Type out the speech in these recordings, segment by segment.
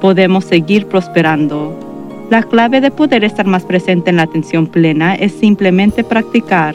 Podemos seguir prosperando. La clave de poder estar más presente en la atención plena es simplemente practicar.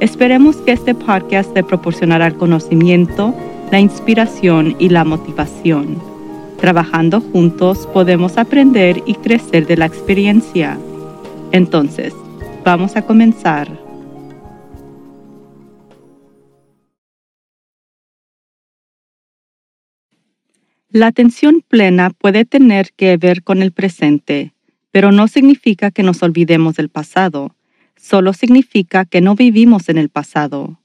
Esperemos que este podcast te proporcionará el conocimiento, la inspiración y la motivación. Trabajando juntos podemos aprender y crecer de la experiencia. Entonces, vamos a comenzar. La atención plena puede tener que ver con el presente, pero no significa que nos olvidemos del pasado, solo significa que no vivimos en el pasado.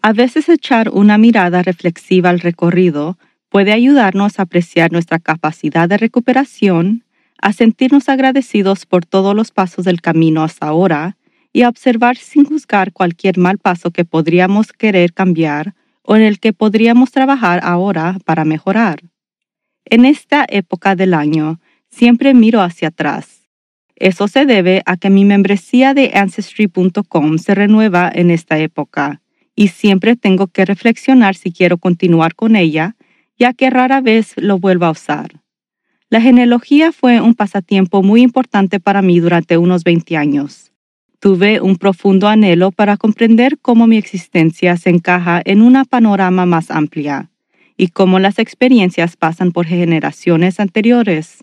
A veces echar una mirada reflexiva al recorrido puede ayudarnos a apreciar nuestra capacidad de recuperación, a sentirnos agradecidos por todos los pasos del camino hasta ahora y a observar sin juzgar cualquier mal paso que podríamos querer cambiar o en el que podríamos trabajar ahora para mejorar. En esta época del año, siempre miro hacia atrás. Eso se debe a que mi membresía de Ancestry.com se renueva en esta época y siempre tengo que reflexionar si quiero continuar con ella, ya que rara vez lo vuelvo a usar. La genealogía fue un pasatiempo muy importante para mí durante unos 20 años. Tuve un profundo anhelo para comprender cómo mi existencia se encaja en una panorama más amplia y cómo las experiencias pasan por generaciones anteriores.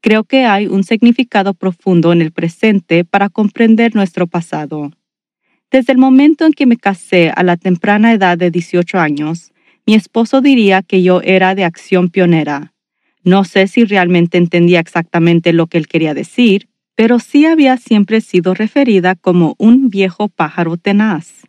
Creo que hay un significado profundo en el presente para comprender nuestro pasado. Desde el momento en que me casé a la temprana edad de 18 años, mi esposo diría que yo era de acción pionera. No sé si realmente entendía exactamente lo que él quería decir, pero sí había siempre sido referida como un viejo pájaro tenaz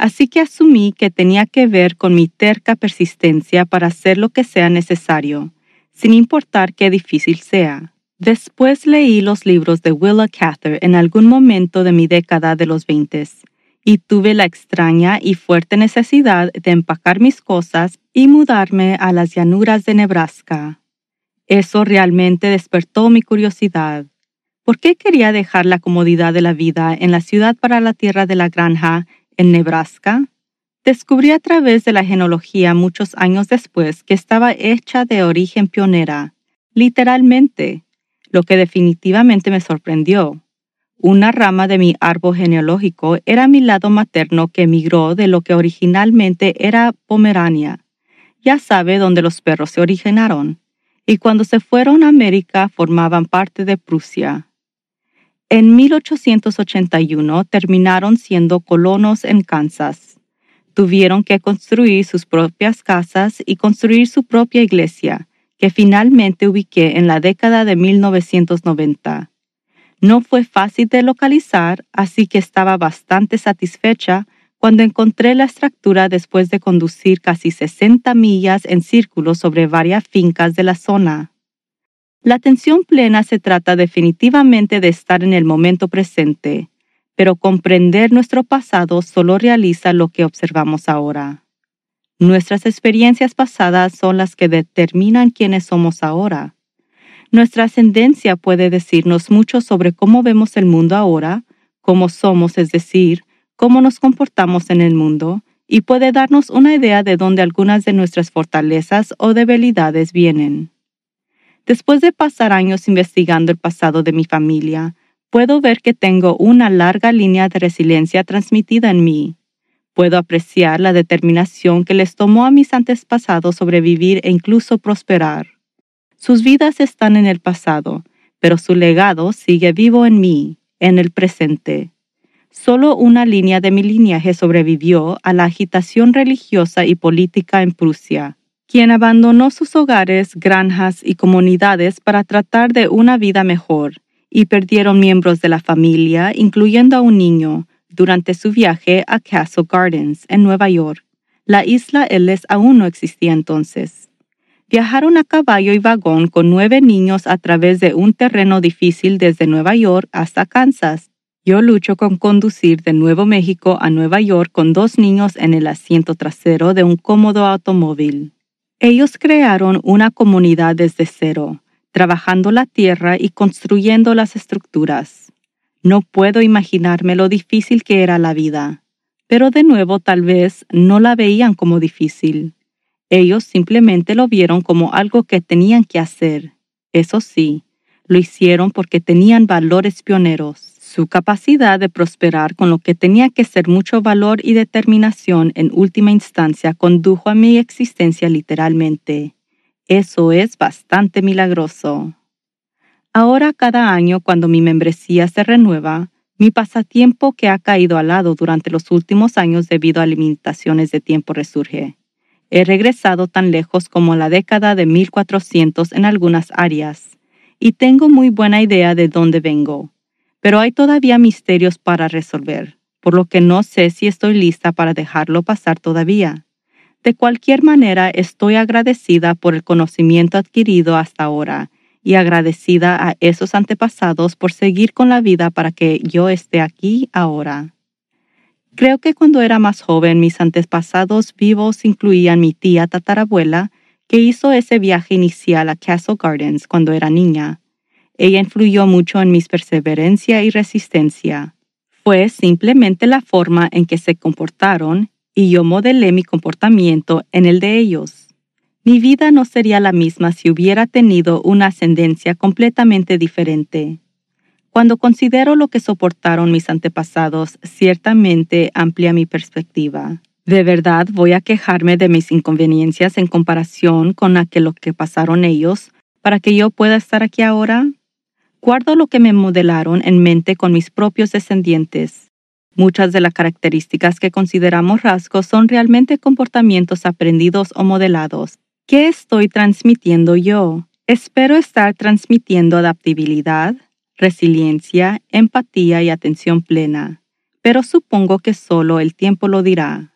así que asumí que tenía que ver con mi terca persistencia para hacer lo que sea necesario, sin importar qué difícil sea. Después leí los libros de Willa Cather en algún momento de mi década de los veintes, y tuve la extraña y fuerte necesidad de empacar mis cosas y mudarme a las llanuras de Nebraska. Eso realmente despertó mi curiosidad. ¿Por qué quería dejar la comodidad de la vida en la ciudad para la tierra de la granja en Nebraska, descubrí a través de la genealogía muchos años después que estaba hecha de origen pionera, literalmente, lo que definitivamente me sorprendió. Una rama de mi árbol genealógico era mi lado materno que emigró de lo que originalmente era Pomerania. Ya sabe dónde los perros se originaron. Y cuando se fueron a América formaban parte de Prusia. En 1881 terminaron siendo colonos en Kansas. Tuvieron que construir sus propias casas y construir su propia iglesia, que finalmente ubiqué en la década de 1990. No fue fácil de localizar, así que estaba bastante satisfecha cuando encontré la estructura después de conducir casi 60 millas en círculo sobre varias fincas de la zona. La atención plena se trata definitivamente de estar en el momento presente, pero comprender nuestro pasado solo realiza lo que observamos ahora. Nuestras experiencias pasadas son las que determinan quiénes somos ahora. Nuestra ascendencia puede decirnos mucho sobre cómo vemos el mundo ahora, cómo somos, es decir, cómo nos comportamos en el mundo, y puede darnos una idea de dónde algunas de nuestras fortalezas o debilidades vienen. Después de pasar años investigando el pasado de mi familia, puedo ver que tengo una larga línea de resiliencia transmitida en mí. Puedo apreciar la determinación que les tomó a mis antepasados sobrevivir e incluso prosperar. Sus vidas están en el pasado, pero su legado sigue vivo en mí, en el presente. Solo una línea de mi linaje sobrevivió a la agitación religiosa y política en Prusia quien abandonó sus hogares, granjas y comunidades para tratar de una vida mejor, y perdieron miembros de la familia, incluyendo a un niño, durante su viaje a Castle Gardens, en Nueva York. La isla Ellis aún no existía entonces. Viajaron a caballo y vagón con nueve niños a través de un terreno difícil desde Nueva York hasta Kansas. Yo lucho con conducir de Nuevo México a Nueva York con dos niños en el asiento trasero de un cómodo automóvil. Ellos crearon una comunidad desde cero, trabajando la tierra y construyendo las estructuras. No puedo imaginarme lo difícil que era la vida, pero de nuevo tal vez no la veían como difícil. Ellos simplemente lo vieron como algo que tenían que hacer. Eso sí, lo hicieron porque tenían valores pioneros. Su capacidad de prosperar con lo que tenía que ser mucho valor y determinación en última instancia condujo a mi existencia literalmente. Eso es bastante milagroso. Ahora cada año cuando mi membresía se renueva, mi pasatiempo que ha caído al lado durante los últimos años debido a limitaciones de tiempo resurge. He regresado tan lejos como la década de 1400 en algunas áreas, y tengo muy buena idea de dónde vengo, pero hay todavía misterios para resolver, por lo que no sé si estoy lista para dejarlo pasar todavía. De cualquier manera, estoy agradecida por el conocimiento adquirido hasta ahora y agradecida a esos antepasados por seguir con la vida para que yo esté aquí ahora. Creo que cuando era más joven mis antepasados vivos incluían mi tía tatarabuela, que hizo ese viaje inicial a Castle Gardens cuando era niña. Ella influyó mucho en mi perseverancia y resistencia. Fue simplemente la forma en que se comportaron y yo modelé mi comportamiento en el de ellos. Mi vida no sería la misma si hubiera tenido una ascendencia completamente diferente. Cuando considero lo que soportaron mis antepasados, ciertamente amplia mi perspectiva. ¿De verdad voy a quejarme de mis inconveniencias en comparación con lo que pasaron ellos para que yo pueda estar aquí ahora? Guardo lo que me modelaron en mente con mis propios descendientes. Muchas de las características que consideramos rasgos son realmente comportamientos aprendidos o modelados. ¿Qué estoy transmitiendo yo? Espero estar transmitiendo adaptabilidad, resiliencia, empatía y atención plena, pero supongo que solo el tiempo lo dirá.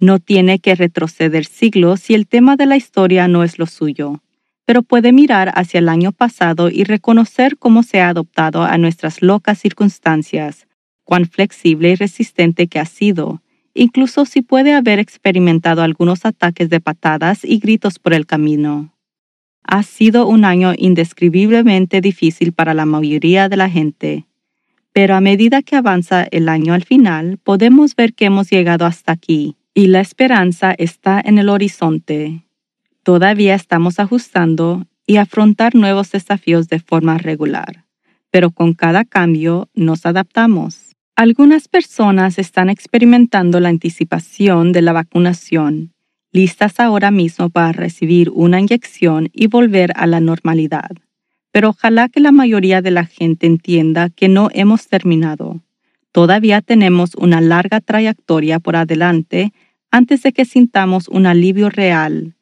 No tiene que retroceder siglos si el tema de la historia no es lo suyo, pero puede mirar hacia el año pasado y reconocer cómo se ha adoptado a nuestras locas circunstancias, cuán flexible y resistente que ha sido, incluso si puede haber experimentado algunos ataques de patadas y gritos por el camino. Ha sido un año indescribiblemente difícil para la mayoría de la gente, pero a medida que avanza el año al final, podemos ver que hemos llegado hasta aquí y la esperanza está en el horizonte. Todavía estamos ajustando y afrontar nuevos desafíos de forma regular, pero con cada cambio nos adaptamos. Algunas personas están experimentando la anticipación de la vacunación listas ahora mismo para recibir una inyección y volver a la normalidad. Pero ojalá que la mayoría de la gente entienda que no hemos terminado. Todavía tenemos una larga trayectoria por adelante antes de que sintamos un alivio real,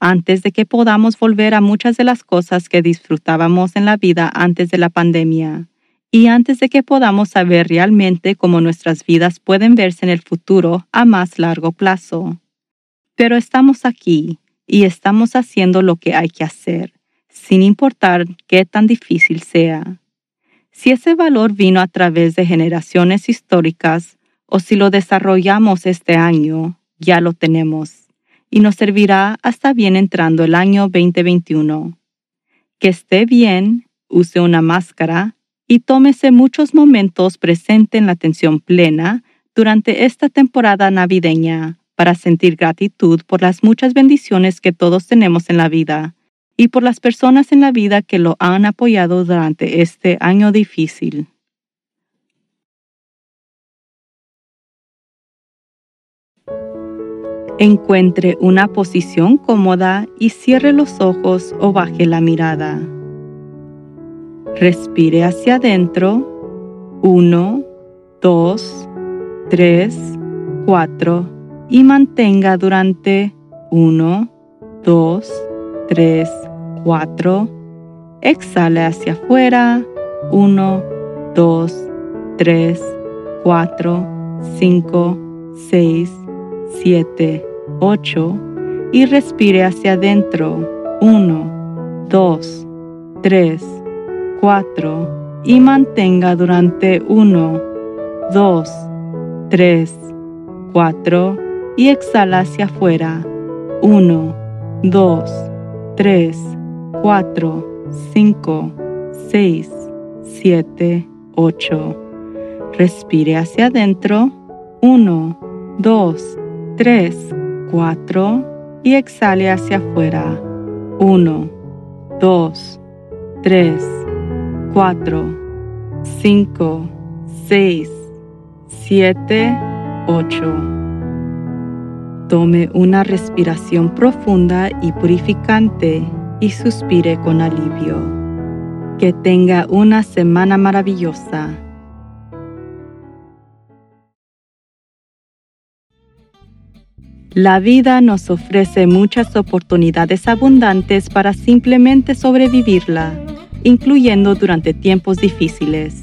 antes de que podamos volver a muchas de las cosas que disfrutábamos en la vida antes de la pandemia, y antes de que podamos saber realmente cómo nuestras vidas pueden verse en el futuro a más largo plazo. Pero estamos aquí y estamos haciendo lo que hay que hacer, sin importar qué tan difícil sea. Si ese valor vino a través de generaciones históricas o si lo desarrollamos este año, ya lo tenemos y nos servirá hasta bien entrando el año 2021. Que esté bien, use una máscara y tómese muchos momentos presente en la atención plena durante esta temporada navideña para sentir gratitud por las muchas bendiciones que todos tenemos en la vida y por las personas en la vida que lo han apoyado durante este año difícil. Encuentre una posición cómoda y cierre los ojos o baje la mirada. Respire hacia adentro. 1, 2, 3, 4 y mantenga durante 1, 2, 3, 4. Exhale hacia afuera. 1, 2, 3, 4, 5, 6, 7, 8. Y respire hacia adentro. 1, 2, 3, 4 y mantenga durante 1, 2, 3, 4 y exhala hacia afuera. 1, 2, 3, 4, 5, 6, 7, 8. Respire hacia adentro. 1, 2, 3, 4 y exhale hacia afuera. 1, 2, 3, 4, 5, 6, 7, 8. Tome una respiración profunda y purificante y suspire con alivio. Que tenga una semana maravillosa. La vida nos ofrece muchas oportunidades abundantes para simplemente sobrevivirla, incluyendo durante tiempos difíciles.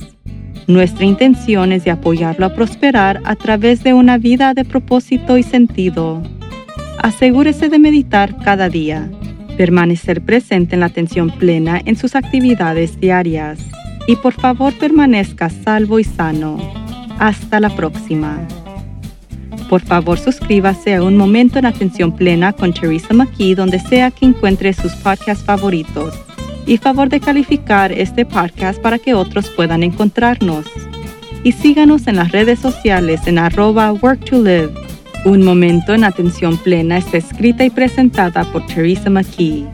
Nuestra intención es de apoyarlo a prosperar a través de una vida de propósito y sentido. Asegúrese de meditar cada día permanecer presente en la atención plena en sus actividades diarias y por favor permanezca salvo y sano. Hasta la próxima. Por favor suscríbase a Un Momento en Atención Plena con Teresa McKee donde sea que encuentre sus podcasts favoritos y favor de calificar este podcast para que otros puedan encontrarnos. Y síganos en las redes sociales en arroba work to live un momento en atención plena está escrita y presentada por Teresa McKee.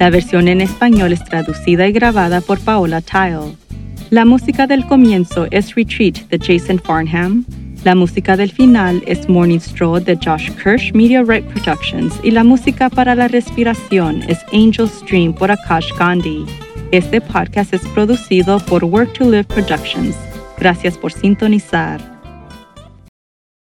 La versión en español es traducida y grabada por Paola Tile. La música del comienzo es Retreat de Jason Farnham. La música del final es Morning Stroll de Josh Kirsch Media Right Productions y la música para la respiración es Angel Stream por Akash Gandhi. Este podcast es producido por Work to Live Productions. Gracias por sintonizar.